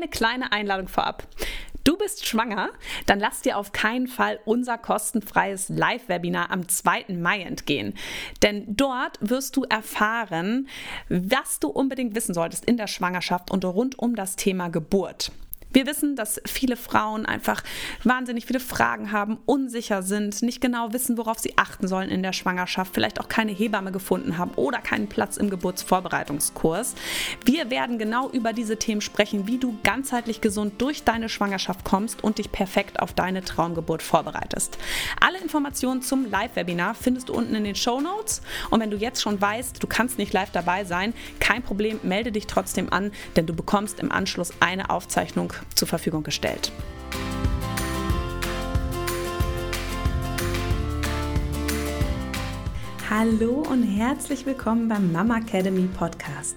eine kleine Einladung vorab. Du bist schwanger? Dann lass dir auf keinen Fall unser kostenfreies Live-Webinar am 2. Mai entgehen. Denn dort wirst du erfahren, was du unbedingt wissen solltest in der Schwangerschaft und rund um das Thema Geburt. Wir wissen, dass viele Frauen einfach wahnsinnig viele Fragen haben, unsicher sind, nicht genau wissen, worauf sie achten sollen in der Schwangerschaft, vielleicht auch keine Hebamme gefunden haben oder keinen Platz im Geburtsvorbereitungskurs. Wir werden genau über diese Themen sprechen, wie du ganzheitlich gesund durch deine Schwangerschaft kommst und dich perfekt auf deine Traumgeburt vorbereitest. Alle Informationen zum Live-Webinar findest du unten in den Show Notes. Und wenn du jetzt schon weißt, du kannst nicht live dabei sein, kein Problem, melde dich trotzdem an, denn du bekommst im Anschluss eine Aufzeichnung zur Verfügung gestellt. Hallo und herzlich willkommen beim Mama Academy Podcast,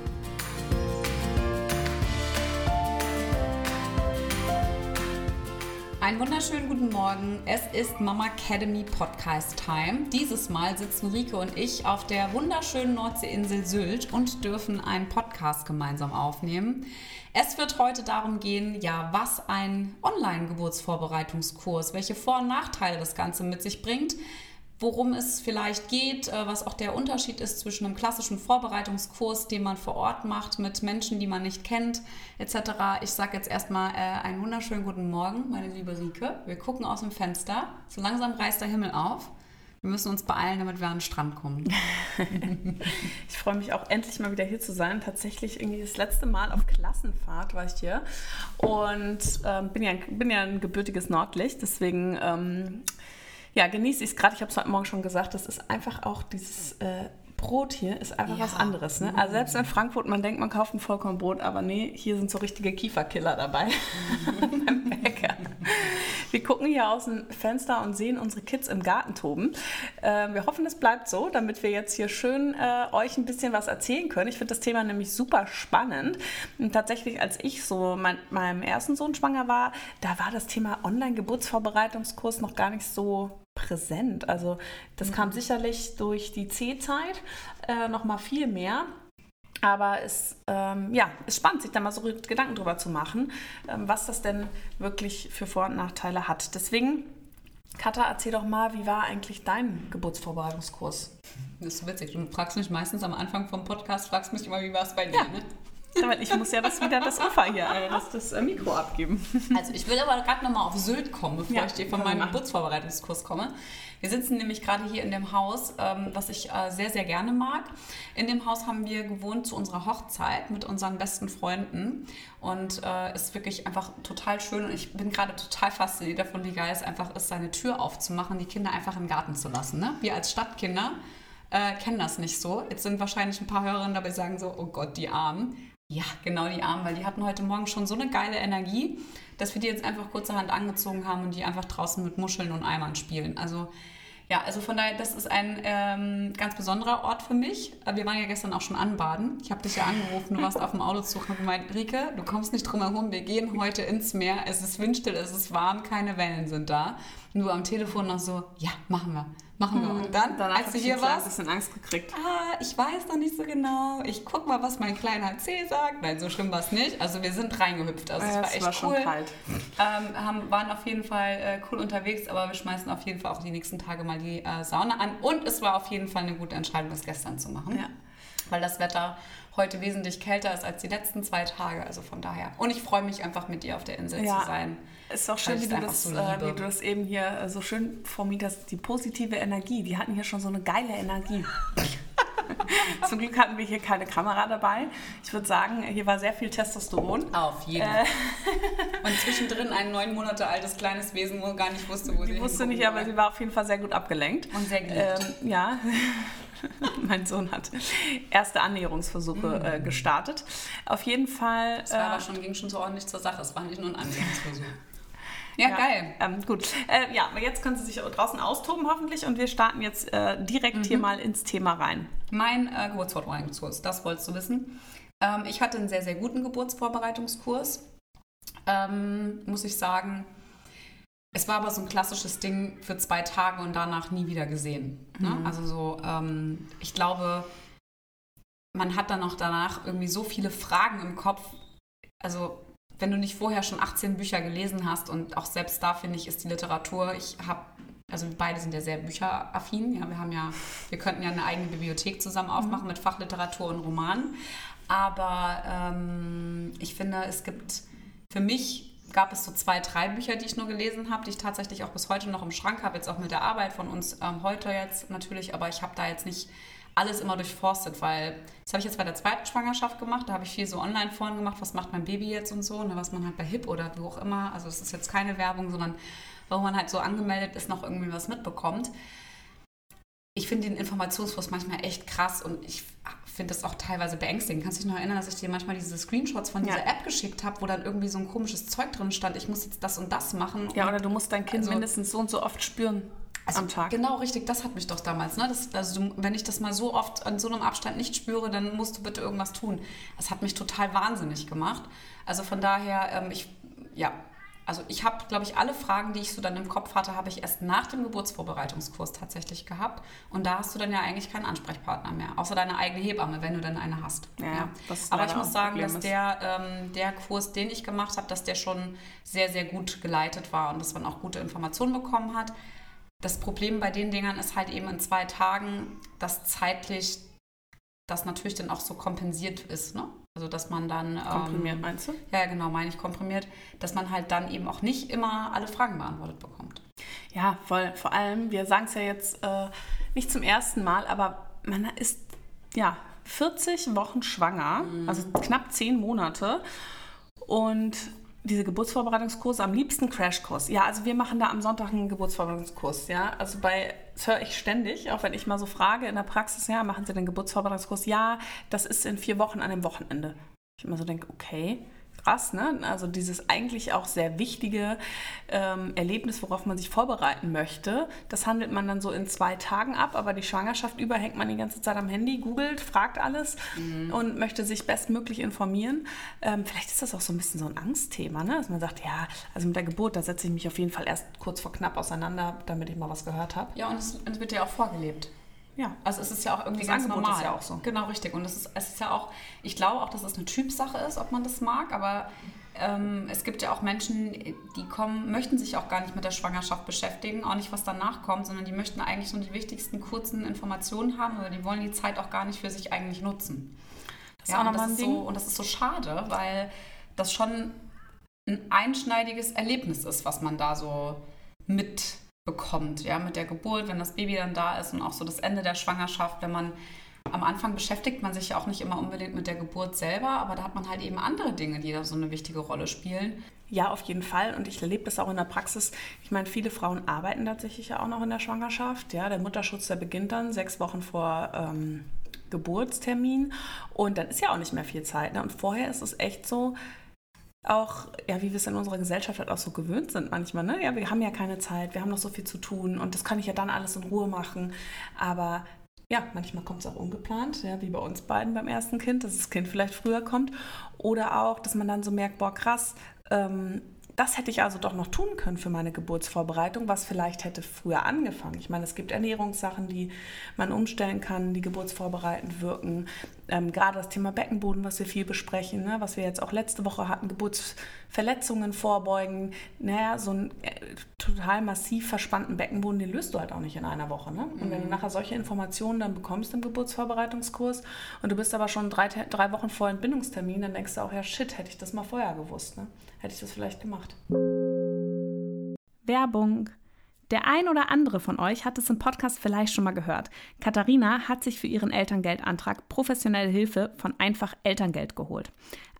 Einen wunderschönen guten Morgen. Es ist Mama Academy Podcast Time. Dieses Mal sitzen Rike und ich auf der wunderschönen Nordseeinsel Sylt und dürfen einen Podcast gemeinsam aufnehmen. Es wird heute darum gehen, ja, was ein Online-Geburtsvorbereitungskurs, welche Vor- und Nachteile das Ganze mit sich bringt, worum es vielleicht geht, äh, was auch der Unterschied ist zwischen einem klassischen Vorbereitungskurs, den man vor Ort macht mit Menschen, die man nicht kennt, etc. Ich sage jetzt erstmal äh, einen wunderschönen guten Morgen, meine liebe Rike. Wir gucken aus dem Fenster. So langsam reißt der Himmel auf. Wir müssen uns beeilen, damit wir an den Strand kommen. ich freue mich auch endlich mal wieder hier zu sein. Tatsächlich irgendwie das letzte Mal auf Klassenfahrt war ich hier und ähm, bin, ja, bin ja ein gebürtiges Nordlicht, deswegen ähm, ja, genieße ich es gerade. Ich habe es heute Morgen schon gesagt, das ist einfach auch dieses äh, Brot hier ist einfach ja. was anderes. Ne? Also selbst in Frankfurt, man denkt, man kauft ein Vollkornbrot, aber nee, hier sind so richtige Kieferkiller dabei beim Bäcker. Wir gucken hier aus dem Fenster und sehen unsere Kids im Garten toben. Äh, wir hoffen, es bleibt so, damit wir jetzt hier schön äh, euch ein bisschen was erzählen können. Ich finde das Thema nämlich super spannend. Und tatsächlich, als ich so mein, meinem ersten Sohn schwanger war, da war das Thema Online-Geburtsvorbereitungskurs noch gar nicht so präsent. Also das mhm. kam sicherlich durch die C-Zeit äh, noch mal viel mehr. Aber es ähm, ja, ist spannend, sich da mal so Gedanken drüber zu machen, ähm, was das denn wirklich für Vor- und Nachteile hat. Deswegen, Katha, erzähl doch mal, wie war eigentlich dein Geburtsvorbereitungskurs? Das ist witzig. Du fragst mich meistens am Anfang vom Podcast, fragst mich immer, wie war es bei dir? Ja. Ne? Ja, weil ich muss ja das wieder das Ufer hier, äh, das, das äh, Mikro abgeben. Also ich will aber gerade nochmal auf Sylt kommen, bevor ja, ich dir von meinem Geburtsvorbereitungskurs komme. Wir sitzen nämlich gerade hier in dem Haus, ähm, was ich äh, sehr, sehr gerne mag. In dem Haus haben wir gewohnt zu unserer Hochzeit mit unseren besten Freunden. Und äh, ist wirklich einfach total schön. Und ich bin gerade total fasziniert davon, wie geil es einfach ist, seine Tür aufzumachen, die Kinder einfach im Garten zu lassen. Ne? Wir als Stadtkinder äh, kennen das nicht so. Jetzt sind wahrscheinlich ein paar Hörerinnen dabei, sagen so, oh Gott, die Armen. Ja, genau die Armen, weil die hatten heute Morgen schon so eine geile Energie, dass wir die jetzt einfach kurzerhand angezogen haben und die einfach draußen mit Muscheln und Eimern spielen. Also ja, also von daher, das ist ein ähm, ganz besonderer Ort für mich. Wir waren ja gestern auch schon anbaden. Ich habe dich ja angerufen, du warst auf dem Autozug und gemeint, Rike, du kommst nicht drum herum, wir gehen heute ins Meer. Es ist windstill, es ist warm, keine Wellen sind da. Du am Telefon noch so, ja, machen wir machen wir. Und hm. dann, Danach als du hier warst, ein bisschen Angst gekriegt. Ah, ich weiß noch nicht so genau. Ich guck mal, was mein kleiner C sagt. Nein, so schlimm war es nicht. Also wir sind reingehüpft. Also ja, es war echt war schon cool. kalt. Ähm, haben, waren auf jeden Fall äh, cool unterwegs, aber wir schmeißen auf jeden Fall auch die nächsten Tage mal die äh, Sauna an. Und es war auf jeden Fall eine gute Entscheidung, das gestern zu machen. Ja. Weil das Wetter heute wesentlich kälter ist als die letzten zwei Tage. Also von daher. Und ich freue mich einfach mit dir auf der Insel ja. zu sein. Ist auch schön, wie du, das, so äh, wie du das eben hier äh, so schön formiert hast. Die positive Energie. Die hatten hier schon so eine geile Energie. Zum Glück hatten wir hier keine Kamera dabei. Ich würde sagen, hier war sehr viel Testosteron. Auf jeden Fall. Äh. Und zwischendrin ein neun Monate altes kleines Wesen, wo gar nicht wusste, wo sie Die wusste nicht, aber sie war auf jeden Fall sehr gut abgelenkt. Und sehr geliebt. Ähm, ja. mein Sohn hat erste Annäherungsversuche mhm. äh, gestartet. Auf jeden Fall. Es war äh, aber schon, ging schon so ordentlich zur Sache. Es war nicht nur ein Annäherungsversuch. Ja, ja. geil. Ähm, gut. Äh, ja, aber jetzt können Sie sich draußen austoben hoffentlich und wir starten jetzt äh, direkt mhm. hier mal ins Thema rein. Mein äh, Geburtsvorbereitungskurs, das wolltest du wissen. Ähm, ich hatte einen sehr, sehr guten Geburtsvorbereitungskurs. Ähm, muss ich sagen. Es war aber so ein klassisches Ding für zwei Tage und danach nie wieder gesehen. Ne? Mhm. Also so, ähm, ich glaube, man hat dann auch danach irgendwie so viele Fragen im Kopf. Also wenn du nicht vorher schon 18 Bücher gelesen hast und auch selbst da finde ich, ist die Literatur, ich habe, also wir beide sind ja sehr bücheraffin, ja, wir haben ja, wir könnten ja eine eigene Bibliothek zusammen mhm. aufmachen mhm. mit Fachliteratur und Romanen, aber ähm, ich finde, es gibt, für mich gab es so zwei, drei Bücher, die ich nur gelesen habe, die ich tatsächlich auch bis heute noch im Schrank habe, jetzt auch mit der Arbeit von uns ähm, heute jetzt natürlich, aber ich habe da jetzt nicht alles immer durchforstet, weil das habe ich jetzt bei der zweiten Schwangerschaft gemacht. Da habe ich viel so online vorhin gemacht, was macht mein Baby jetzt und so, ne, was man halt bei HIP oder wo auch immer, also es ist jetzt keine Werbung, sondern wo man halt so angemeldet ist, noch irgendwie was mitbekommt. Ich finde den Informationsfluss manchmal echt krass und ich finde das auch teilweise beängstigend. Kannst du dich noch erinnern, dass ich dir manchmal diese Screenshots von dieser ja. App geschickt habe, wo dann irgendwie so ein komisches Zeug drin stand, ich muss jetzt das und das machen. Ja, oder du musst dein Kind also, mindestens so und so oft spüren. Also, am Tag. Genau, richtig. Das hat mich doch damals. Ne? Das, also wenn ich das mal so oft an so einem Abstand nicht spüre, dann musst du bitte irgendwas tun. Das hat mich total wahnsinnig gemacht. Also von daher, ähm, ich, ja, also ich habe, glaube ich, alle Fragen, die ich so dann im Kopf hatte, habe ich erst nach dem Geburtsvorbereitungskurs tatsächlich gehabt. Und da hast du dann ja eigentlich keinen Ansprechpartner mehr, außer deine eigene Hebamme, wenn du dann eine hast. Ja, ja. Aber ich muss sagen, dass der, ähm, der Kurs, den ich gemacht habe, dass der schon sehr, sehr gut geleitet war und dass man auch gute Informationen bekommen hat. Das Problem bei den Dingern ist halt eben in zwei Tagen, dass zeitlich das natürlich dann auch so kompensiert ist. Ne? Also dass man dann... Ähm, komprimiert ähm, meinst du? Ja, genau, meine ich komprimiert. Dass man halt dann eben auch nicht immer alle Fragen beantwortet bekommt. Ja, voll. Vor allem, wir sagen es ja jetzt äh, nicht zum ersten Mal, aber man ist ja 40 Wochen schwanger, mhm. also knapp 10 Monate. Und diese Geburtsvorbereitungskurse, am liebsten Crashkurs. Ja, also wir machen da am Sonntag einen Geburtsvorbereitungskurs, ja. Also bei, das höre ich ständig, auch wenn ich mal so frage in der Praxis, ja, machen Sie den Geburtsvorbereitungskurs? Ja, das ist in vier Wochen an dem Wochenende. Ich immer so denke, okay, krass, ne? Also dieses eigentlich auch sehr wichtige ähm, Erlebnis, worauf man sich vorbereiten möchte, das handelt man dann so in zwei Tagen ab, aber die Schwangerschaft über hängt man die ganze Zeit am Handy, googelt, fragt alles mhm. und möchte sich bestmöglich informieren. Ähm, vielleicht ist das auch so ein bisschen so ein Angstthema, ne? Dass man sagt, ja, also mit der Geburt, da setze ich mich auf jeden Fall erst kurz vor knapp auseinander, damit ich mal was gehört habe. Ja, und es, es wird ja auch vorgelebt. Ja. Also es ist ja auch irgendwie das ganz Angebot normal. ist ja auch so. Genau, richtig. Und es ist, es ist ja auch, ich glaube auch, dass es eine Typsache ist, ob man das mag, aber ähm, es gibt ja auch Menschen, die kommen, möchten sich auch gar nicht mit der Schwangerschaft beschäftigen, auch nicht, was danach kommt, sondern die möchten eigentlich nur die wichtigsten kurzen Informationen haben, aber die wollen die Zeit auch gar nicht für sich eigentlich nutzen. Das ja, ist auch nochmal ein Ding. So, und das ist so schade, weil das schon ein einschneidiges Erlebnis ist, was man da so mit bekommt, ja, mit der Geburt, wenn das Baby dann da ist und auch so das Ende der Schwangerschaft, wenn man am Anfang beschäftigt man sich ja auch nicht immer unbedingt mit der Geburt selber, aber da hat man halt eben andere Dinge, die da so eine wichtige Rolle spielen. Ja, auf jeden Fall. Und ich erlebe das auch in der Praxis. Ich meine, viele Frauen arbeiten tatsächlich ja auch noch in der Schwangerschaft. Ja, der Mutterschutz, der beginnt dann sechs Wochen vor ähm, Geburtstermin. Und dann ist ja auch nicht mehr viel Zeit. Ne? Und vorher ist es echt so, auch, ja, wie wir es in unserer Gesellschaft halt auch so gewöhnt sind manchmal, ne? Ja, wir haben ja keine Zeit, wir haben noch so viel zu tun und das kann ich ja dann alles in Ruhe machen. Aber ja, manchmal kommt es auch ungeplant, ja, wie bei uns beiden beim ersten Kind, dass das Kind vielleicht früher kommt. Oder auch, dass man dann so merkt, boah, krass, ähm, das hätte ich also doch noch tun können für meine Geburtsvorbereitung, was vielleicht hätte früher angefangen. Ich meine, es gibt Ernährungssachen, die man umstellen kann, die geburtsvorbereitend wirken. Ähm, gerade das Thema Beckenboden, was wir viel besprechen, ne, was wir jetzt auch letzte Woche hatten, Geburtsverletzungen vorbeugen. Naja, so einen äh, total massiv verspannten Beckenboden, den löst du halt auch nicht in einer Woche. Ne? Und mhm. wenn du mhm. nachher solche Informationen dann bekommst im Geburtsvorbereitungskurs und du bist aber schon drei, drei Wochen vor Entbindungstermin, dann denkst du auch, ja shit, hätte ich das mal vorher gewusst. Ne? Hätte ich das vielleicht gemacht. Werbung. Der ein oder andere von euch hat es im Podcast vielleicht schon mal gehört. Katharina hat sich für ihren Elterngeldantrag professionelle Hilfe von Einfach Elterngeld geholt.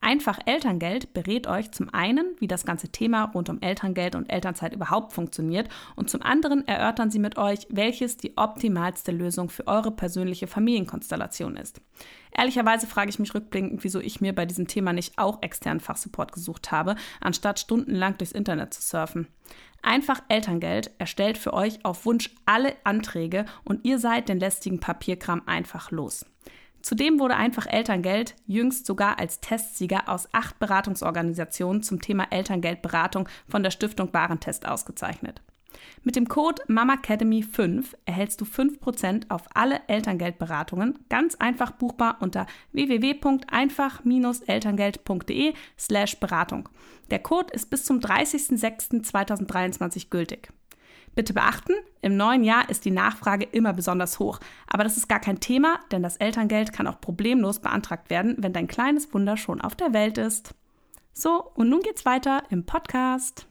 Einfach Elterngeld berät euch zum einen, wie das ganze Thema rund um Elterngeld und Elternzeit überhaupt funktioniert und zum anderen erörtern sie mit euch, welches die optimalste Lösung für eure persönliche Familienkonstellation ist. Ehrlicherweise frage ich mich rückblickend, wieso ich mir bei diesem Thema nicht auch externen Fachsupport gesucht habe, anstatt stundenlang durchs Internet zu surfen. Einfach Elterngeld erstellt für euch auf Wunsch alle Anträge und ihr seid den lästigen Papierkram einfach los. Zudem wurde einfach Elterngeld jüngst sogar als Testsieger aus acht Beratungsorganisationen zum Thema Elterngeldberatung von der Stiftung Warentest ausgezeichnet. Mit dem Code MAMACADEMY5 erhältst du 5% auf alle Elterngeldberatungen, ganz einfach buchbar unter www.einfach-elterngeld.de slash Beratung. Der Code ist bis zum 30.06.2023 gültig. Bitte beachten, im neuen Jahr ist die Nachfrage immer besonders hoch. Aber das ist gar kein Thema, denn das Elterngeld kann auch problemlos beantragt werden, wenn dein kleines Wunder schon auf der Welt ist. So, und nun geht's weiter im Podcast.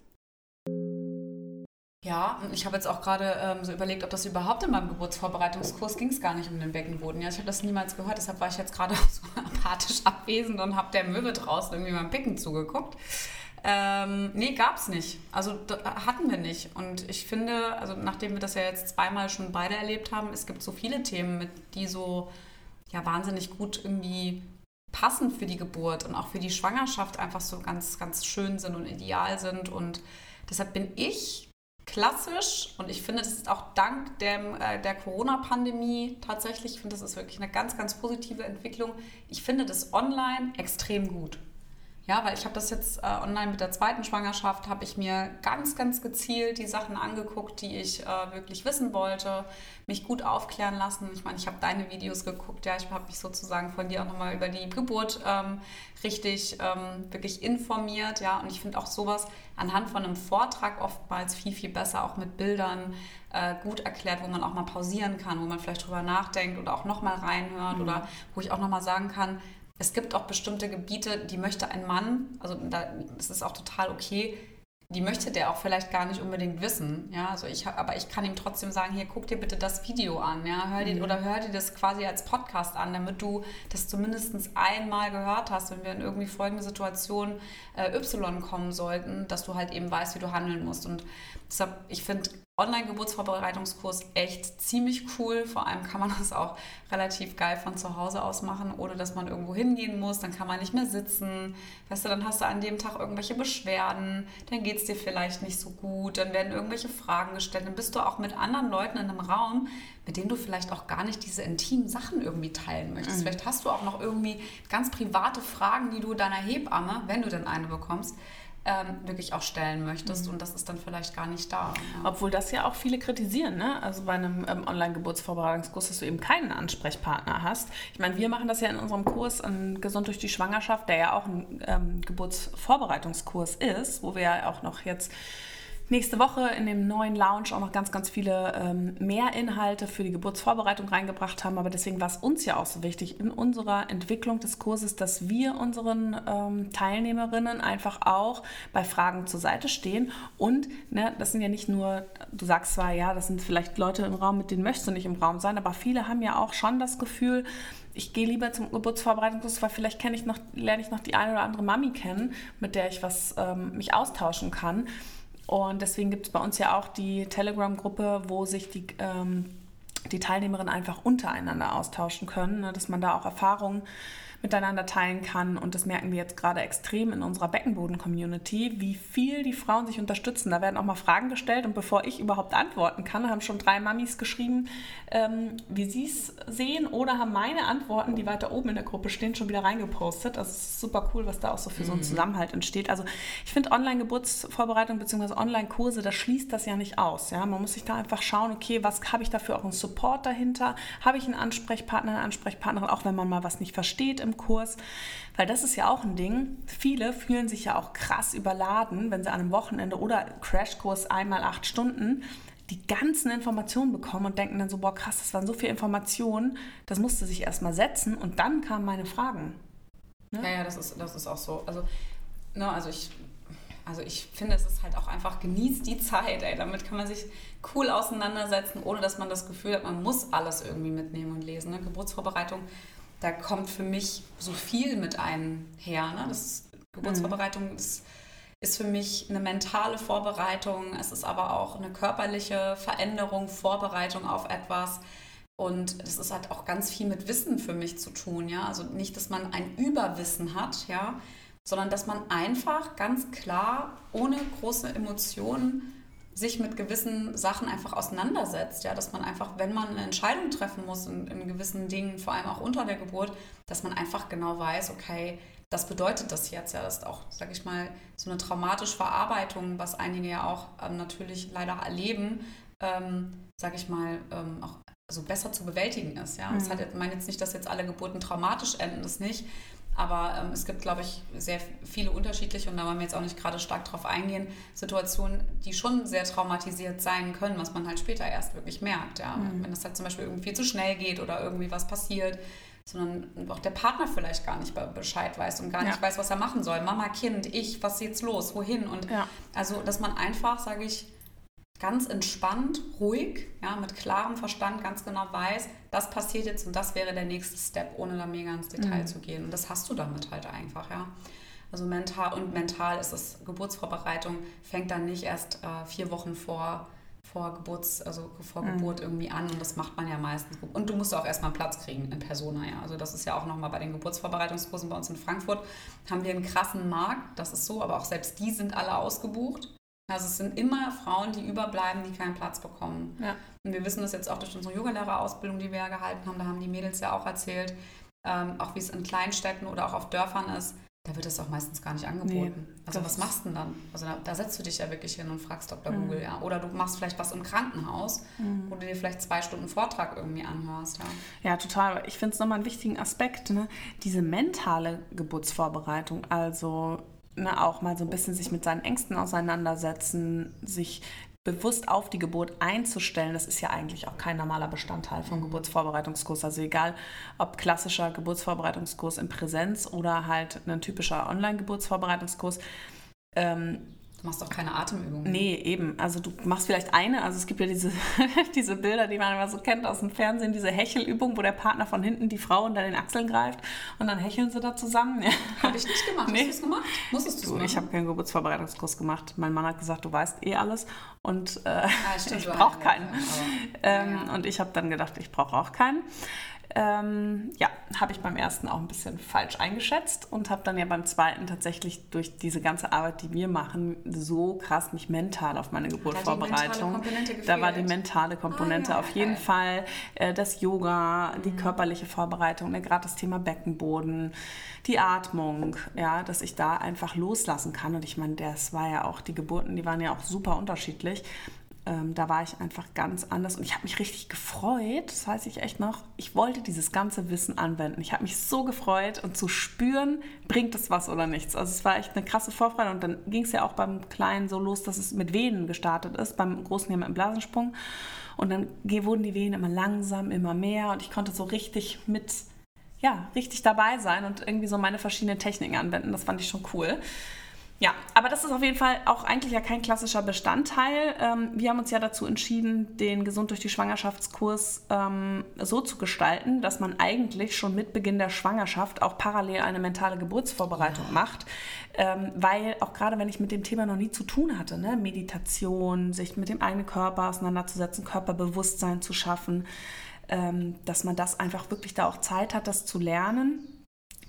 Ja, ich habe jetzt auch gerade ähm, so überlegt, ob das überhaupt in meinem Geburtsvorbereitungskurs ging es gar nicht um den Beckenboden. Ja, ich habe das niemals gehört, deshalb war ich jetzt gerade so apathisch abwesend und habe der Möwe draußen irgendwie beim Picken zugeguckt. Ähm, nee, gab es nicht. Also hatten wir nicht. Und ich finde, also nachdem wir das ja jetzt zweimal schon beide erlebt haben, es gibt so viele Themen, mit, die so ja wahnsinnig gut irgendwie passen für die Geburt und auch für die Schwangerschaft einfach so ganz, ganz schön sind und ideal sind. Und deshalb bin ich klassisch und ich finde, das ist auch dank der, äh, der Corona-Pandemie tatsächlich, ich finde, das ist wirklich eine ganz, ganz positive Entwicklung. Ich finde das online extrem gut. Ja, weil ich habe das jetzt äh, online mit der zweiten Schwangerschaft, habe ich mir ganz, ganz gezielt die Sachen angeguckt, die ich äh, wirklich wissen wollte, mich gut aufklären lassen. Ich meine, ich habe deine Videos geguckt, ja, ich habe mich sozusagen von dir auch nochmal über die Geburt ähm, richtig ähm, wirklich informiert, ja, und ich finde auch sowas anhand von einem Vortrag oftmals viel, viel besser, auch mit Bildern äh, gut erklärt, wo man auch mal pausieren kann, wo man vielleicht drüber nachdenkt oder auch nochmal reinhört mhm. oder wo ich auch nochmal sagen kann, es gibt auch bestimmte Gebiete, die möchte ein Mann, also da, das ist auch total okay, die möchte der auch vielleicht gar nicht unbedingt wissen. Ja, also ich, aber ich kann ihm trotzdem sagen, hier guck dir bitte das Video an, ja, hör dir, mhm. oder hör dir das quasi als Podcast an, damit du das zumindest einmal gehört hast, wenn wir in irgendwie folgende Situation äh, Y kommen sollten, dass du halt eben weißt, wie du handeln musst. Und deshalb, ich finde Online-Geburtsvorbereitungskurs echt ziemlich cool. Vor allem kann man das auch relativ geil von zu Hause aus machen, ohne dass man irgendwo hingehen muss. Dann kann man nicht mehr sitzen. Weißt du, dann hast du an dem Tag irgendwelche Beschwerden, dann geht es dir vielleicht nicht so gut, dann werden irgendwelche Fragen gestellt. Dann bist du auch mit anderen Leuten in einem Raum, mit denen du vielleicht auch gar nicht diese intimen Sachen irgendwie teilen möchtest. Mhm. Vielleicht hast du auch noch irgendwie ganz private Fragen, die du deiner Hebamme, wenn du denn eine bekommst, ähm, wirklich auch stellen möchtest mhm. und das ist dann vielleicht gar nicht da. Ja. Obwohl das ja auch viele kritisieren, ne? Also bei einem ähm, Online-Geburtsvorbereitungskurs, dass du eben keinen Ansprechpartner hast. Ich meine, wir machen das ja in unserem Kurs um, Gesund durch die Schwangerschaft, der ja auch ein ähm, Geburtsvorbereitungskurs ist, wo wir ja auch noch jetzt nächste Woche in dem neuen Lounge auch noch ganz, ganz viele ähm, mehr Inhalte für die Geburtsvorbereitung reingebracht haben. Aber deswegen war es uns ja auch so wichtig in unserer Entwicklung des Kurses, dass wir unseren ähm, Teilnehmerinnen einfach auch bei Fragen zur Seite stehen. Und ne, das sind ja nicht nur, du sagst zwar, ja, das sind vielleicht Leute im Raum, mit denen möchtest du nicht im Raum sein, aber viele haben ja auch schon das Gefühl, ich gehe lieber zum Geburtsvorbereitungskurs, weil vielleicht ich noch, lerne ich noch die eine oder andere Mami kennen, mit der ich was ähm, mich austauschen kann. Und deswegen gibt es bei uns ja auch die Telegram-Gruppe, wo sich die, ähm, die Teilnehmerinnen einfach untereinander austauschen können, ne, dass man da auch Erfahrungen miteinander teilen kann. Und das merken wir jetzt gerade extrem in unserer Beckenboden-Community, wie viel die Frauen sich unterstützen. Da werden auch mal Fragen gestellt und bevor ich überhaupt antworten kann, haben schon drei Mamis geschrieben, ähm, wie sie es sehen oder haben meine Antworten, die weiter oben in der Gruppe stehen, schon wieder reingepostet. Also es ist super cool, was da auch so für mhm. so einen mhm. Zusammenhalt entsteht. Also ich finde Online-Geburtsvorbereitung bzw. Online-Kurse, das schließt das ja nicht aus. Ja? Man muss sich da einfach schauen, okay, was habe ich dafür auch einen Support dahinter? Habe ich einen Ansprechpartner, eine Ansprechpartnerin, auch wenn man mal was nicht versteht im im Kurs, weil das ist ja auch ein Ding. Viele fühlen sich ja auch krass überladen, wenn sie an einem Wochenende oder Crashkurs einmal acht Stunden die ganzen Informationen bekommen und denken dann so, boah krass, das waren so viele Informationen, das musste sich erstmal setzen und dann kamen meine Fragen. Ne? Ja, ja, das ist, das ist auch so. Also, ne, also ich also ich finde, es ist halt auch einfach, genießt die Zeit, ey. Damit kann man sich cool auseinandersetzen, ohne dass man das Gefühl hat, man muss alles irgendwie mitnehmen und lesen. Ne? Geburtsvorbereitung da kommt für mich so viel mit einher. Ne? Das Geburtsvorbereitung mhm. ist, ist für mich eine mentale Vorbereitung, es ist aber auch eine körperliche Veränderung, Vorbereitung auf etwas. Und das ist halt auch ganz viel mit Wissen für mich zu tun, ja. Also nicht, dass man ein Überwissen hat, ja, sondern dass man einfach ganz klar, ohne große Emotionen, sich mit gewissen Sachen einfach auseinandersetzt. Ja, dass man einfach, wenn man eine Entscheidung treffen muss in, in gewissen Dingen, vor allem auch unter der Geburt, dass man einfach genau weiß, okay, das bedeutet das jetzt. Ja, das ist auch, sage ich mal, so eine traumatische Verarbeitung, was einige ja auch ähm, natürlich leider erleben, ähm, sage ich mal, ähm, auch also besser zu bewältigen ist. Ja, mhm. das hat, meine jetzt nicht, dass jetzt alle Geburten traumatisch enden, das nicht. Aber ähm, es gibt, glaube ich, sehr viele unterschiedliche, und da wollen wir jetzt auch nicht gerade stark drauf eingehen, Situationen, die schon sehr traumatisiert sein können, was man halt später erst wirklich merkt. Ja? Mhm. Wenn das halt zum Beispiel irgendwie zu schnell geht oder irgendwie was passiert, sondern auch der Partner vielleicht gar nicht Bescheid weiß und gar nicht weiß, was er machen soll. Mama, Kind, ich, was ist jetzt los, wohin? Und ja. also, dass man einfach, sage ich, ganz entspannt, ruhig, ja, mit klarem Verstand ganz genau weiß, das passiert jetzt und das wäre der nächste Step, ohne da mega ins Detail mhm. zu gehen. Und das hast du damit halt einfach, ja. Also mental und mental ist es, Geburtsvorbereitung fängt dann nicht erst äh, vier Wochen vor, vor, Geburts, also vor mhm. Geburt irgendwie an und das macht man ja meistens. Und du musst auch erstmal Platz kriegen in Persona, ja. Also das ist ja auch nochmal bei den Geburtsvorbereitungskursen bei uns in Frankfurt, haben wir einen krassen Markt, das ist so, aber auch selbst die sind alle ausgebucht. Also es sind immer Frauen, die überbleiben, die keinen Platz bekommen. Ja. Und wir wissen das jetzt auch durch unsere Yogalehrerausbildung, die wir ja gehalten haben. Da haben die Mädels ja auch erzählt, ähm, auch wie es in Kleinstädten oder auch auf Dörfern ist. Da wird das auch meistens gar nicht angeboten. Nee, also was machst du denn dann? Also da, da, setzt du dich ja wirklich hin und fragst Dr. Mhm. Google, ja. Oder du machst vielleicht was im Krankenhaus, mhm. wo du dir vielleicht zwei Stunden Vortrag irgendwie anhörst, ja. Ja, total. Ich finde es nochmal einen wichtigen Aspekt, ne? diese mentale Geburtsvorbereitung. Also ne, auch mal so ein bisschen sich mit seinen Ängsten auseinandersetzen, sich bewusst auf die Geburt einzustellen, das ist ja eigentlich auch kein normaler Bestandteil vom Geburtsvorbereitungskurs. Also egal, ob klassischer Geburtsvorbereitungskurs in Präsenz oder halt ein typischer Online-Geburtsvorbereitungskurs. Ähm, Du machst auch keine Atemübungen. Nee, eben. Also du machst vielleicht eine, also es gibt ja diese, diese Bilder, die man immer so kennt aus dem Fernsehen, diese Hechelübung, wo der Partner von hinten die Frau unter den Achseln greift und dann hecheln sie da zusammen. Ja. Habe ich nicht gemacht. Nee. Hast du es gemacht? Musstest du es Ich habe keinen Geburtsvorbereitungskurs gemacht. Mein Mann hat gesagt, du weißt eh alles und äh, ah, ich brauche keinen. Ähm, ja. Und ich habe dann gedacht, ich brauche auch keinen. Ähm, ja, habe ich beim ersten auch ein bisschen falsch eingeschätzt und habe dann ja beim zweiten tatsächlich durch diese ganze Arbeit, die wir machen, so krass mich mental auf meine Geburtsvorbereitung. Da war die mentale Komponente ah, ja, auf jeden. Fall. Äh, das Yoga, mhm. die körperliche Vorbereitung, ne, gerade das Thema Beckenboden, die Atmung, ja, dass ich da einfach loslassen kann. Und ich meine, das war ja auch, die Geburten, die waren ja auch super unterschiedlich ähm, da war ich einfach ganz anders und ich habe mich richtig gefreut, das weiß ich echt noch. Ich wollte dieses ganze Wissen anwenden. Ich habe mich so gefreut und zu spüren, bringt es was oder nichts. Also es war echt eine krasse Vorfreude und dann ging es ja auch beim Kleinen so los, dass es mit Venen gestartet ist, beim Großen ja mit dem Blasensprung. Und dann wurden die Venen immer langsam, immer mehr und ich konnte so richtig mit, ja, richtig dabei sein und irgendwie so meine verschiedenen Techniken anwenden. Das fand ich schon cool. Ja, aber das ist auf jeden Fall auch eigentlich ja kein klassischer Bestandteil. Ähm, wir haben uns ja dazu entschieden, den Gesund durch die Schwangerschaftskurs ähm, so zu gestalten, dass man eigentlich schon mit Beginn der Schwangerschaft auch parallel eine mentale Geburtsvorbereitung ja. macht. Ähm, weil auch gerade wenn ich mit dem Thema noch nie zu tun hatte, ne, Meditation, sich mit dem eigenen Körper auseinanderzusetzen, Körperbewusstsein zu schaffen, dass man das einfach wirklich da auch Zeit hat, das zu lernen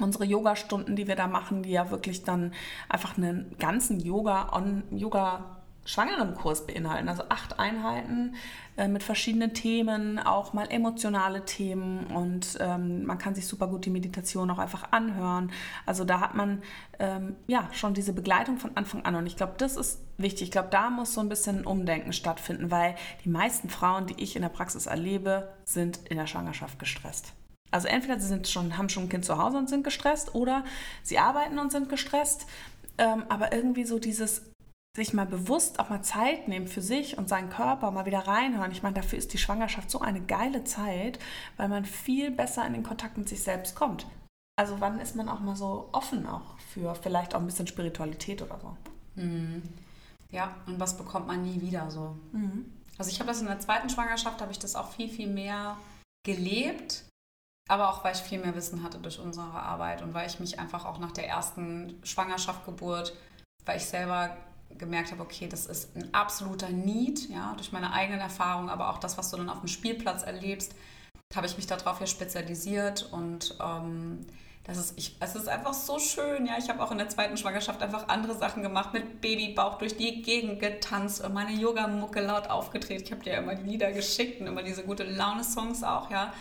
unsere Yoga-Stunden, die wir da machen, die ja wirklich dann einfach einen ganzen Yoga on Yoga Schwangerenkurs beinhalten, also acht Einheiten äh, mit verschiedenen Themen, auch mal emotionale Themen und ähm, man kann sich super gut die Meditation auch einfach anhören. Also da hat man ähm, ja schon diese Begleitung von Anfang an und ich glaube, das ist wichtig. Ich glaube, da muss so ein bisschen Umdenken stattfinden, weil die meisten Frauen, die ich in der Praxis erlebe, sind in der Schwangerschaft gestresst. Also entweder sie sind schon, haben schon ein Kind zu Hause und sind gestresst oder sie arbeiten und sind gestresst. Ähm, aber irgendwie so dieses sich mal bewusst auch mal Zeit nehmen für sich und seinen Körper mal wieder reinhören. Ich meine, dafür ist die Schwangerschaft so eine geile Zeit, weil man viel besser in den Kontakt mit sich selbst kommt. Also wann ist man auch mal so offen auch für vielleicht auch ein bisschen Spiritualität oder so? Mhm. Ja, und was bekommt man nie wieder so? Mhm. Also ich habe das in der zweiten Schwangerschaft, habe ich das auch viel, viel mehr gelebt aber auch weil ich viel mehr Wissen hatte durch unsere Arbeit und weil ich mich einfach auch nach der ersten Schwangerschaft, Geburt, weil ich selber gemerkt habe, okay, das ist ein absoluter Need, ja, durch meine eigenen Erfahrungen, aber auch das, was du dann auf dem Spielplatz erlebst, habe ich mich darauf ja spezialisiert und ähm, das ist, ich, es ist einfach so schön. Ja, ich habe auch in der zweiten Schwangerschaft einfach andere Sachen gemacht, mit Babybauch durch die Gegend getanzt und meine Yoga-Mucke laut aufgedreht. Ich habe dir ja immer die Lieder geschickt und immer diese gute Laune-Songs auch, ja.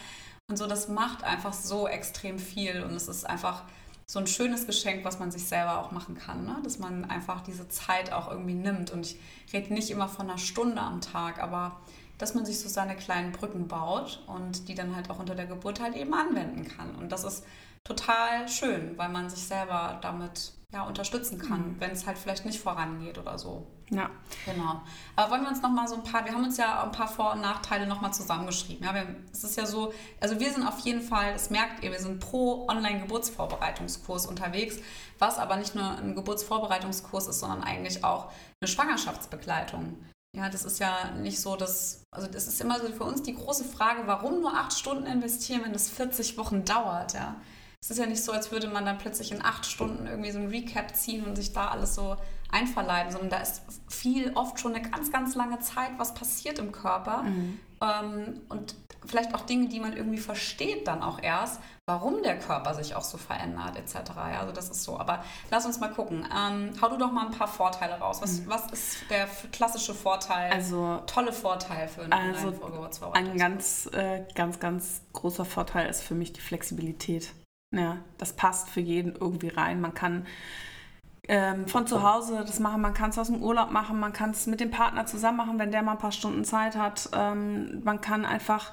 Und so, das macht einfach so extrem viel und es ist einfach so ein schönes Geschenk, was man sich selber auch machen kann, ne? dass man einfach diese Zeit auch irgendwie nimmt. Und ich rede nicht immer von einer Stunde am Tag, aber dass man sich so seine kleinen Brücken baut und die dann halt auch unter der Geburt halt eben anwenden kann. Und das ist total schön, weil man sich selber damit ja, unterstützen kann, mhm. wenn es halt vielleicht nicht vorangeht oder so. Ja. Genau. Aber wollen wir uns noch mal so ein paar, wir haben uns ja ein paar Vor- und Nachteile noch mal zusammengeschrieben. Ja, wir, es ist ja so, also wir sind auf jeden Fall, das merkt ihr, wir sind pro Online-Geburtsvorbereitungskurs unterwegs, was aber nicht nur ein Geburtsvorbereitungskurs ist, sondern eigentlich auch eine Schwangerschaftsbegleitung. Ja, das ist ja nicht so, dass, also das ist immer so für uns die große Frage, warum nur acht Stunden investieren, wenn das 40 Wochen dauert, ja. Es ist ja nicht so, als würde man dann plötzlich in acht Stunden irgendwie so ein Recap ziehen und sich da alles so einverleiben, sondern da ist viel, oft schon eine ganz, ganz lange Zeit, was passiert im Körper. Mhm. Ähm, und vielleicht auch Dinge, die man irgendwie versteht dann auch erst, warum der Körper sich auch so verändert, etc. Ja, also das ist so. Aber lass uns mal gucken. Ähm, hau du doch mal ein paar Vorteile raus. Was, mhm. was ist der klassische Vorteil, also, tolle Vorteil für einen also Ein ganz, äh, ganz, ganz großer Vorteil ist für mich die Flexibilität. Ja, das passt für jeden irgendwie rein. Man kann ähm, von zu Hause das machen, man kann es aus dem Urlaub machen, man kann es mit dem Partner zusammen machen, wenn der mal ein paar Stunden Zeit hat. Ähm, man kann einfach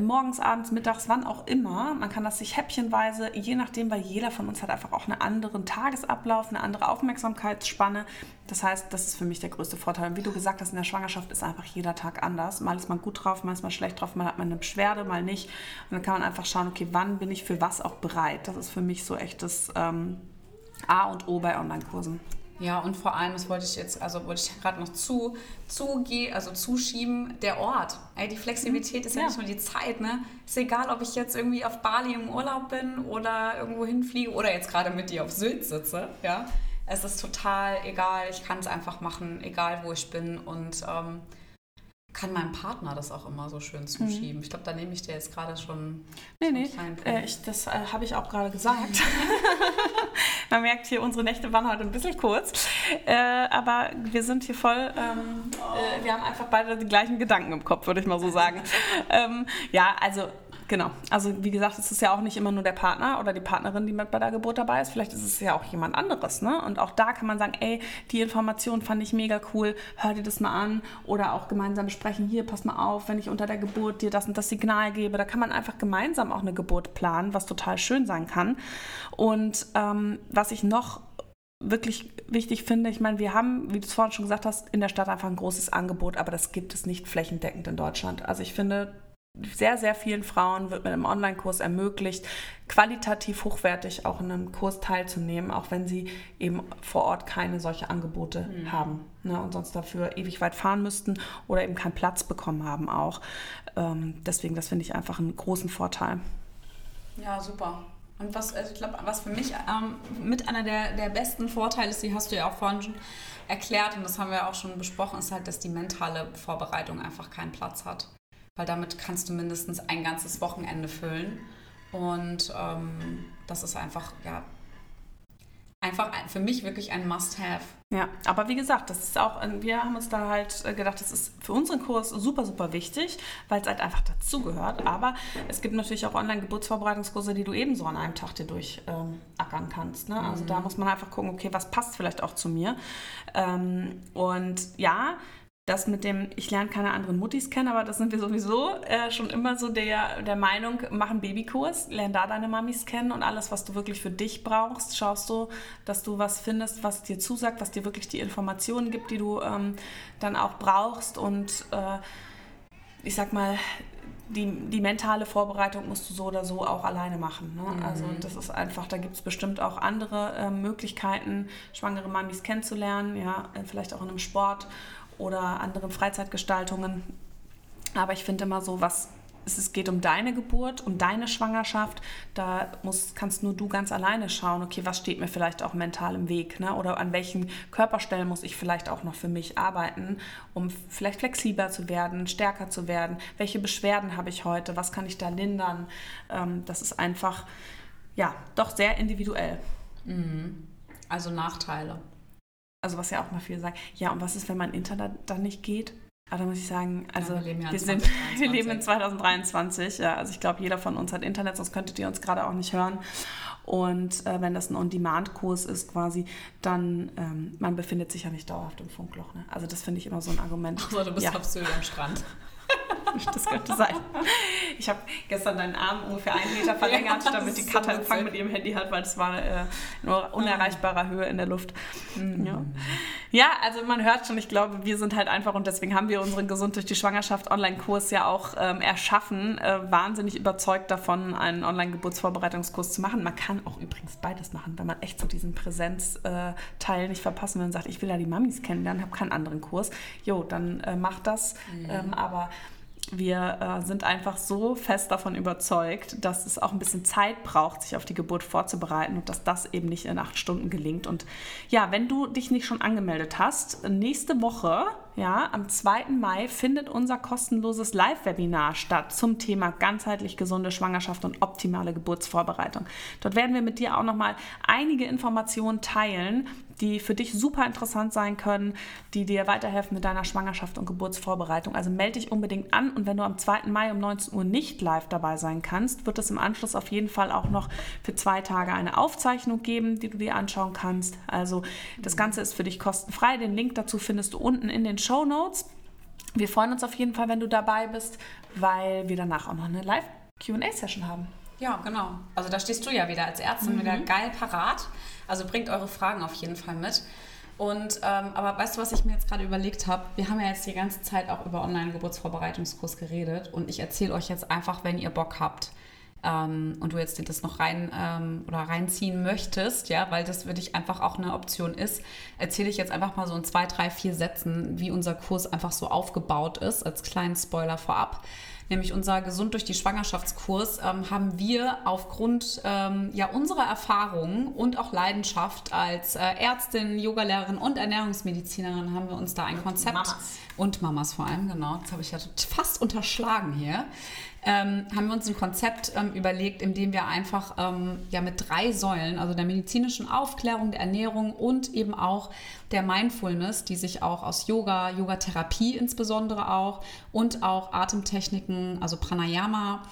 morgens, abends, mittags, wann auch immer. Man kann das sich häppchenweise, je nachdem, weil jeder von uns hat einfach auch einen anderen Tagesablauf, eine andere Aufmerksamkeitsspanne. Das heißt, das ist für mich der größte Vorteil. Und wie du gesagt hast, in der Schwangerschaft ist einfach jeder Tag anders. Mal ist man gut drauf, mal ist man schlecht drauf, mal hat man eine Beschwerde, mal nicht. Und dann kann man einfach schauen, okay, wann bin ich für was auch bereit. Das ist für mich so echt das ähm, A und O bei Online-Kursen. Ja, und vor allem, das wollte ich jetzt, also wollte ich gerade noch zu, zu, also zuschieben, der Ort. Ey, die Flexibilität ist ja, ja, nicht nur die Zeit, ne? Ist egal, ob ich jetzt irgendwie auf Bali im Urlaub bin oder irgendwo hinfliege oder jetzt gerade mit dir auf Sylt sitze, ja. Es ist total egal, ich kann es einfach machen, egal wo ich bin und ähm, kann meinem Partner das auch immer so schön zuschieben. Mhm. Ich glaube, da nehme ich dir jetzt gerade schon. Nee, nee, äh, ich, das äh, habe ich auch gerade gesagt. Man merkt hier, unsere Nächte waren heute ein bisschen kurz. Äh, aber wir sind hier voll, ähm, oh. wir haben einfach beide die gleichen Gedanken im Kopf, würde ich mal so sagen. ähm, ja, also Genau. Also wie gesagt, es ist ja auch nicht immer nur der Partner oder die Partnerin, die mit bei der Geburt dabei ist. Vielleicht ist es ja auch jemand anderes. Ne? Und auch da kann man sagen, ey, die Information fand ich mega cool, hör dir das mal an. Oder auch gemeinsam besprechen, hier, pass mal auf, wenn ich unter der Geburt dir das und das Signal gebe. Da kann man einfach gemeinsam auch eine Geburt planen, was total schön sein kann. Und ähm, was ich noch wirklich wichtig finde, ich meine, wir haben, wie du es vorhin schon gesagt hast, in der Stadt einfach ein großes Angebot, aber das gibt es nicht flächendeckend in Deutschland. Also ich finde, sehr, sehr vielen Frauen wird mit einem Online-Kurs ermöglicht, qualitativ hochwertig auch in einem Kurs teilzunehmen, auch wenn sie eben vor Ort keine solche Angebote mhm. haben ne, und sonst dafür ewig weit fahren müssten oder eben keinen Platz bekommen haben auch. Ähm, deswegen, das finde ich einfach einen großen Vorteil. Ja, super. Und was, also ich glaube, was für mich ähm, mit einer der, der besten Vorteile ist, die hast du ja auch vorhin schon erklärt und das haben wir auch schon besprochen, ist halt, dass die mentale Vorbereitung einfach keinen Platz hat weil damit kannst du mindestens ein ganzes Wochenende füllen. Und ähm, das ist einfach, ja, einfach für mich wirklich ein Must-Have. Ja, aber wie gesagt, das ist auch, wir haben uns da halt äh, gedacht, das ist für unseren Kurs super, super wichtig, weil es halt einfach dazugehört. Aber es gibt natürlich auch Online-Geburtsvorbereitungskurse, die du ebenso an einem Tag dir durchackern ähm, kannst. Ne? Also mhm. da muss man einfach gucken, okay, was passt vielleicht auch zu mir. Ähm, und ja, das mit dem, ich lerne keine anderen Muttis kennen, aber das sind wir sowieso äh, schon immer so der, der Meinung, mach einen Babykurs, lern da deine Mamis kennen und alles, was du wirklich für dich brauchst, schaust du, dass du was findest, was dir zusagt, was dir wirklich die Informationen gibt, die du ähm, dann auch brauchst und äh, ich sag mal, die, die mentale Vorbereitung musst du so oder so auch alleine machen. Ne? Mhm. Also das ist einfach, da gibt es bestimmt auch andere äh, Möglichkeiten, schwangere Mamis kennenzulernen, ja, äh, vielleicht auch in einem Sport oder anderen Freizeitgestaltungen. Aber ich finde immer so, was es geht um deine Geburt, um deine Schwangerschaft. Da musst, kannst nur du ganz alleine schauen, okay, was steht mir vielleicht auch mental im Weg, ne? Oder an welchen Körperstellen muss ich vielleicht auch noch für mich arbeiten, um vielleicht flexibler zu werden, stärker zu werden. Welche Beschwerden habe ich heute? Was kann ich da lindern? Ähm, das ist einfach, ja, doch sehr individuell. Mhm. Also Nachteile. Also was ja auch mal viele sagen, ja, und was ist, wenn mein Internet dann nicht geht? Aber da muss ich sagen, also ja, wir, leben ja wir, sind, wir leben in 2023. Ja, also ich glaube, jeder von uns hat Internet, sonst könntet ihr uns gerade auch nicht hören. Und äh, wenn das ein On-Demand-Kurs ist quasi, dann, ähm, man befindet sich ja nicht dauerhaft im Funkloch. Ne? Also das finde ich immer so ein Argument. Also du bist ja. auf Sylt am Strand. das könnte sein. Ich habe gestern deinen Arm ungefähr einen Meter verlängert, ja, damit die Katha so Empfang mit ihrem Handy hat, weil es war äh, nur unerreichbarer Höhe in der Luft. Mhm. Ja. Ja, also man hört schon, ich glaube, wir sind halt einfach und deswegen haben wir unseren Gesund durch die Schwangerschaft Online-Kurs ja auch ähm, erschaffen, äh, wahnsinnig überzeugt davon, einen Online-Geburtsvorbereitungskurs zu machen. Man kann auch übrigens beides machen, wenn man echt so diesen Präsenzteil äh, nicht verpassen will und sagt, ich will ja die Mamis kennenlernen, habe keinen anderen Kurs. Jo, dann äh, macht das. Mhm. Ähm, aber wir äh, sind einfach so fest davon überzeugt, dass es auch ein bisschen Zeit braucht, sich auf die Geburt vorzubereiten und dass das eben nicht in acht Stunden gelingt. Und ja, wenn du dich nicht schon angemeldet hast, nächste Woche ja, am 2. Mai findet unser kostenloses Live-Webinar statt zum Thema ganzheitlich gesunde Schwangerschaft und optimale Geburtsvorbereitung. Dort werden wir mit dir auch nochmal einige Informationen teilen, die für dich super interessant sein können, die dir weiterhelfen mit deiner Schwangerschaft und Geburtsvorbereitung. Also melde dich unbedingt an und wenn du am 2. Mai um 19 Uhr nicht live dabei sein kannst, wird es im Anschluss auf jeden Fall auch noch für zwei Tage eine Aufzeichnung geben, die du dir anschauen kannst. Also das Ganze ist für dich kostenfrei. Den Link dazu findest du unten in den Show Notes. Wir freuen uns auf jeden Fall, wenn du dabei bist, weil wir danach auch noch eine Live-QA-Session haben. Ja, genau. Also da stehst du ja wieder als Ärztin mhm. wieder geil parat. Also bringt eure Fragen auf jeden Fall mit. Und ähm, aber weißt du, was ich mir jetzt gerade überlegt habe? Wir haben ja jetzt die ganze Zeit auch über Online-Geburtsvorbereitungskurs geredet und ich erzähle euch jetzt einfach, wenn ihr Bock habt, ähm, und du jetzt das noch rein ähm, oder reinziehen möchtest, ja, weil das für dich einfach auch eine Option ist, erzähle ich jetzt einfach mal so in zwei, drei, vier Sätzen, wie unser Kurs einfach so aufgebaut ist, als kleinen Spoiler vorab nämlich unser Gesund durch die Schwangerschaftskurs, ähm, haben wir aufgrund ähm, ja, unserer Erfahrungen und auch Leidenschaft als äh, Ärztin, Yogalehrerin und Ernährungsmedizinerin haben wir uns da ein Konzept Mamas. und Mamas vor allem, genau, das habe ich ja fast unterschlagen hier, ähm, haben wir uns ein Konzept ähm, überlegt, in dem wir einfach ähm, ja mit drei Säulen, also der medizinischen Aufklärung, der Ernährung und eben auch der Mindfulness, die sich auch aus Yoga, Yogatherapie insbesondere auch und auch Atemtechniken, also Pranayama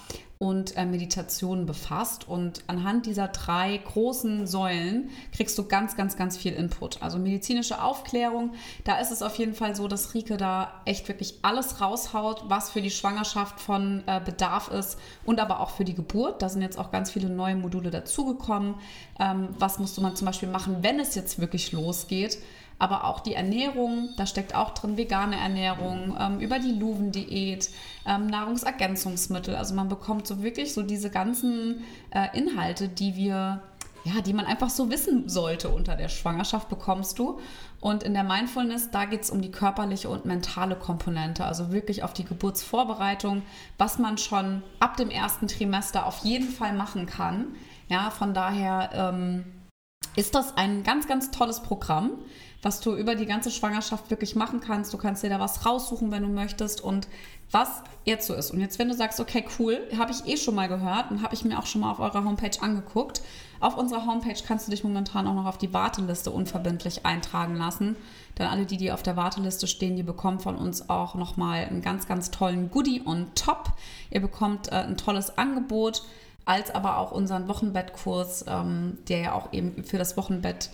und äh, Meditation befasst. Und anhand dieser drei großen Säulen kriegst du ganz, ganz, ganz viel Input. Also medizinische Aufklärung, da ist es auf jeden Fall so, dass Rike da echt wirklich alles raushaut, was für die Schwangerschaft von äh, Bedarf ist und aber auch für die Geburt. Da sind jetzt auch ganz viele neue Module dazugekommen. Ähm, was musste man zum Beispiel machen, wenn es jetzt wirklich losgeht? Aber auch die Ernährung, da steckt auch drin vegane Ernährung, ähm, über die Luven-Diät, ähm, Nahrungsergänzungsmittel. Also man bekommt so wirklich so diese ganzen äh, Inhalte, die wir ja, die man einfach so wissen sollte unter der Schwangerschaft, bekommst du. Und in der Mindfulness, da geht es um die körperliche und mentale Komponente, also wirklich auf die Geburtsvorbereitung, was man schon ab dem ersten Trimester auf jeden Fall machen kann. Ja, von daher ähm, ist das ein ganz, ganz tolles Programm was du über die ganze Schwangerschaft wirklich machen kannst. Du kannst dir da was raussuchen, wenn du möchtest und was jetzt so ist. Und jetzt, wenn du sagst, okay, cool, habe ich eh schon mal gehört und habe ich mir auch schon mal auf eurer Homepage angeguckt. Auf unserer Homepage kannst du dich momentan auch noch auf die Warteliste unverbindlich eintragen lassen. Denn alle, die, die auf der Warteliste stehen, die bekommen von uns auch nochmal einen ganz, ganz tollen Goodie on top. Ihr bekommt äh, ein tolles Angebot, als aber auch unseren Wochenbettkurs, ähm, der ja auch eben für das Wochenbett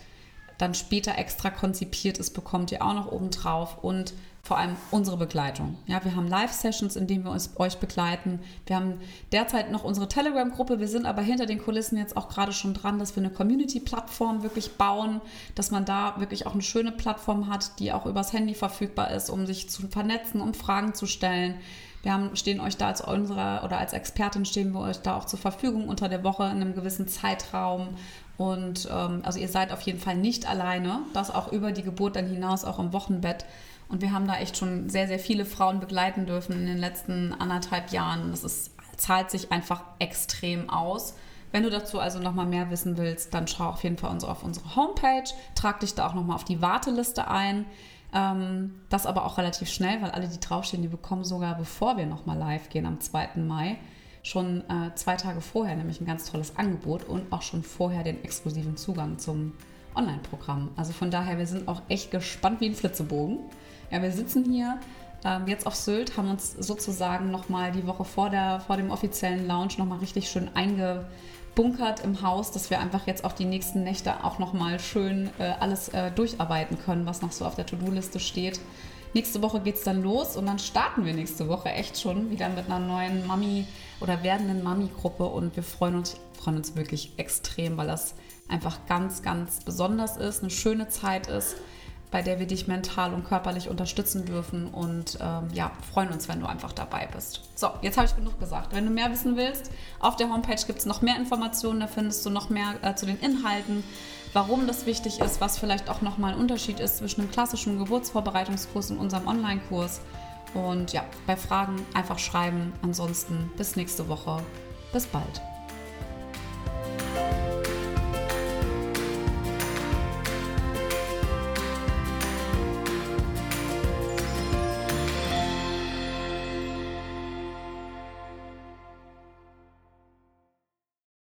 dann später extra konzipiert ist, bekommt ihr auch noch oben drauf und vor allem unsere Begleitung. Ja, wir haben Live-Sessions, in denen wir uns, euch begleiten. Wir haben derzeit noch unsere Telegram-Gruppe. Wir sind aber hinter den Kulissen jetzt auch gerade schon dran, dass wir eine Community-Plattform wirklich bauen, dass man da wirklich auch eine schöne Plattform hat, die auch übers Handy verfügbar ist, um sich zu vernetzen, um Fragen zu stellen. Wir haben, stehen euch da als unsere oder als Expertin stehen wir euch da auch zur Verfügung unter der Woche in einem gewissen Zeitraum und ähm, also ihr seid auf jeden Fall nicht alleine, das auch über die Geburt dann hinaus, auch im Wochenbett. Und wir haben da echt schon sehr, sehr viele Frauen begleiten dürfen in den letzten anderthalb Jahren. Das ist, zahlt sich einfach extrem aus. Wenn du dazu also nochmal mehr wissen willst, dann schau auf jeden Fall auf unsere Homepage, trag dich da auch nochmal auf die Warteliste ein. Ähm, das aber auch relativ schnell, weil alle, die draufstehen, die bekommen sogar, bevor wir nochmal live gehen am 2. Mai, schon äh, zwei Tage vorher nämlich ein ganz tolles Angebot und auch schon vorher den exklusiven Zugang zum Online-Programm. Also von daher, wir sind auch echt gespannt wie ein Flitzebogen. Ja, wir sitzen hier ähm, jetzt auf Sylt, haben uns sozusagen nochmal die Woche vor, der, vor dem offiziellen Lounge nochmal richtig schön eingebunkert im Haus, dass wir einfach jetzt auch die nächsten Nächte auch nochmal schön äh, alles äh, durcharbeiten können, was noch so auf der To-Do-Liste steht. Nächste Woche geht es dann los und dann starten wir nächste Woche echt schon wieder mit einer neuen Mami- oder werdenden Mami-Gruppe und wir freuen uns, freuen uns wirklich extrem, weil das einfach ganz, ganz besonders ist, eine schöne Zeit ist bei der wir dich mental und körperlich unterstützen dürfen und ähm, ja, freuen uns, wenn du einfach dabei bist. So, jetzt habe ich genug gesagt. Wenn du mehr wissen willst, auf der Homepage gibt es noch mehr Informationen, da findest du noch mehr äh, zu den Inhalten, warum das wichtig ist, was vielleicht auch nochmal ein Unterschied ist zwischen einem klassischen Geburtsvorbereitungskurs und unserem Online-Kurs. Und ja, bei Fragen einfach schreiben. Ansonsten bis nächste Woche. Bis bald.